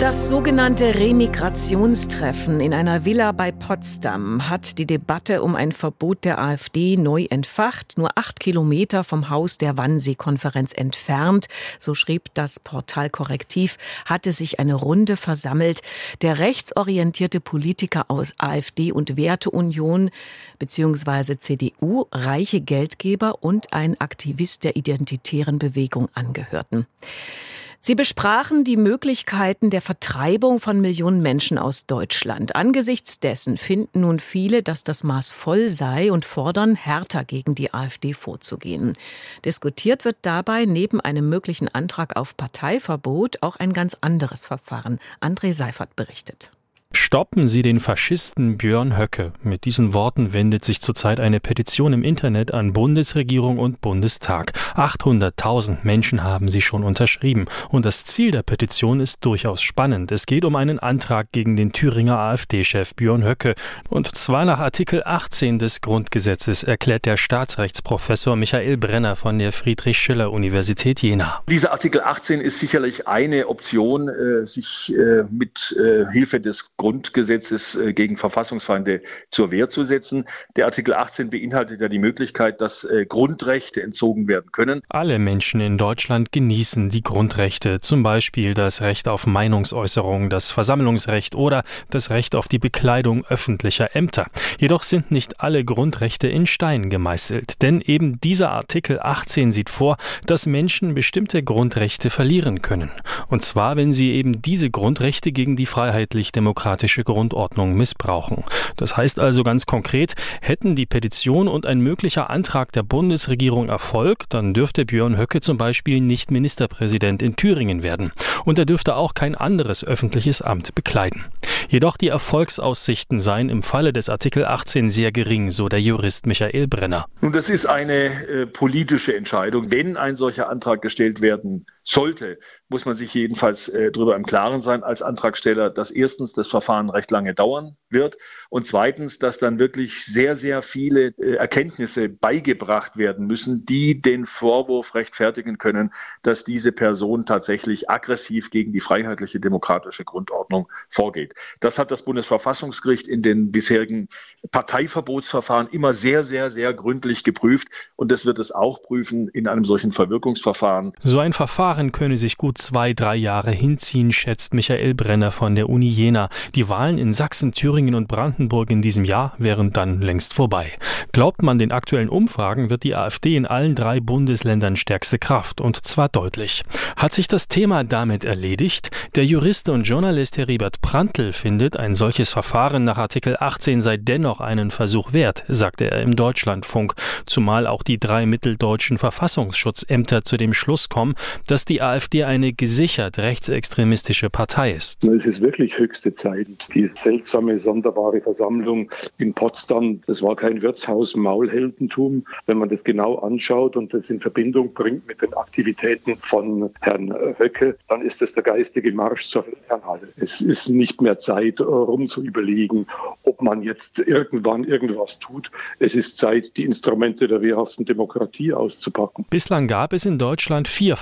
Das sogenannte Remigrationstreffen in einer Villa bei Potsdam hat die Debatte um ein Verbot der AfD neu entfacht, nur acht Kilometer vom Haus der Wannsee-Konferenz entfernt. So schrieb das Portal Korrektiv, hatte sich eine Runde versammelt. Der rechtsorientierte Politiker aus AfD und Werteunion bzw. CDU, reiche Geldgeber und ein Aktivist der identitären Bewegung angehörten. Sie besprachen die Möglichkeiten der Vertreibung von Millionen Menschen aus Deutschland. Angesichts dessen finden nun viele, dass das Maß voll sei und fordern, härter gegen die AfD vorzugehen. Diskutiert wird dabei neben einem möglichen Antrag auf Parteiverbot auch ein ganz anderes Verfahren. André Seifert berichtet. Stoppen Sie den Faschisten Björn Höcke. Mit diesen Worten wendet sich zurzeit eine Petition im Internet an Bundesregierung und Bundestag. 800.000 Menschen haben sie schon unterschrieben. Und das Ziel der Petition ist durchaus spannend. Es geht um einen Antrag gegen den Thüringer AfD-Chef Björn Höcke. Und zwar nach Artikel 18 des Grundgesetzes, erklärt der Staatsrechtsprofessor Michael Brenner von der Friedrich-Schiller-Universität Jena. Dieser Artikel 18 ist sicherlich eine Option, äh, sich äh, mit äh, Hilfe des Grundgesetzes äh, gegen Verfassungsfeinde zur Wehr zu setzen. Der Artikel 18 beinhaltet ja die Möglichkeit, dass äh, Grundrechte entzogen werden können. Alle Menschen in Deutschland genießen die Grundrechte, zum Beispiel das Recht auf Meinungsäußerung, das Versammlungsrecht oder das Recht auf die Bekleidung öffentlicher Ämter. Jedoch sind nicht alle Grundrechte in Stein gemeißelt, denn eben dieser Artikel 18 sieht vor, dass Menschen bestimmte Grundrechte verlieren können. Und zwar, wenn sie eben diese Grundrechte gegen die freiheitlich-demokratische demokratische Grundordnung missbrauchen. Das heißt also ganz konkret, hätten die Petition und ein möglicher Antrag der Bundesregierung Erfolg, dann dürfte Björn Höcke zum Beispiel nicht Ministerpräsident in Thüringen werden. Und er dürfte auch kein anderes öffentliches Amt bekleiden. Jedoch die Erfolgsaussichten seien im Falle des Artikel 18 sehr gering, so der Jurist Michael Brenner. Nun, das ist eine äh, politische Entscheidung. Wenn ein solcher Antrag gestellt werden sollte, muss man sich jedenfalls äh, darüber im Klaren sein als Antragsteller, dass erstens das Verfahren recht lange dauern wird und zweitens, dass dann wirklich sehr, sehr viele äh, Erkenntnisse beigebracht werden müssen, die den Vorwurf rechtfertigen können, dass diese Person tatsächlich aggressiv gegen die freiheitliche demokratische Grundordnung vorgeht. Das hat das Bundesverfassungsgericht in den bisherigen Parteiverbotsverfahren immer sehr, sehr, sehr gründlich geprüft und das wird es auch prüfen in einem solchen Verwirkungsverfahren. So ein Verfahren könne sich gut zwei, drei Jahre hinziehen, schätzt Michael Brenner von der Uni Jena. Die Wahlen in Sachsen, Thüringen und Brandenburg in diesem Jahr wären dann längst vorbei. Glaubt man den aktuellen Umfragen, wird die AfD in allen drei Bundesländern stärkste Kraft und zwar deutlich. Hat sich das Thema damit erledigt? Der Jurist und Journalist Heribert Prantl findet, ein solches Verfahren nach Artikel 18 sei dennoch einen Versuch wert, sagte er im Deutschlandfunk, zumal auch die drei mitteldeutschen Verfassungsschutzämter zu dem Schluss kommen, dass die AfD eine gesichert rechtsextremistische Partei ist. Es ist wirklich höchste Zeit. Die seltsame, sonderbare Versammlung in Potsdam, das war kein Wirtshaus Maulheldentum. Wenn man das genau anschaut und das in Verbindung bringt mit den Aktivitäten von Herrn Höcke, dann ist es der geistige Marsch zur Fernhalle. Es ist nicht mehr Zeit, rum zu überlegen, ob man jetzt irgendwann irgendwas tut. Es ist Zeit, die Instrumente der wehrhaften Demokratie auszupacken. Bislang gab es in Deutschland vier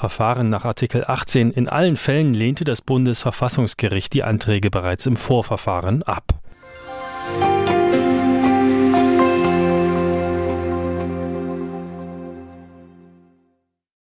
Nach Artikel 18. In allen Fällen lehnte das Bundesverfassungsgericht die Anträge bereits im Vorverfahren ab.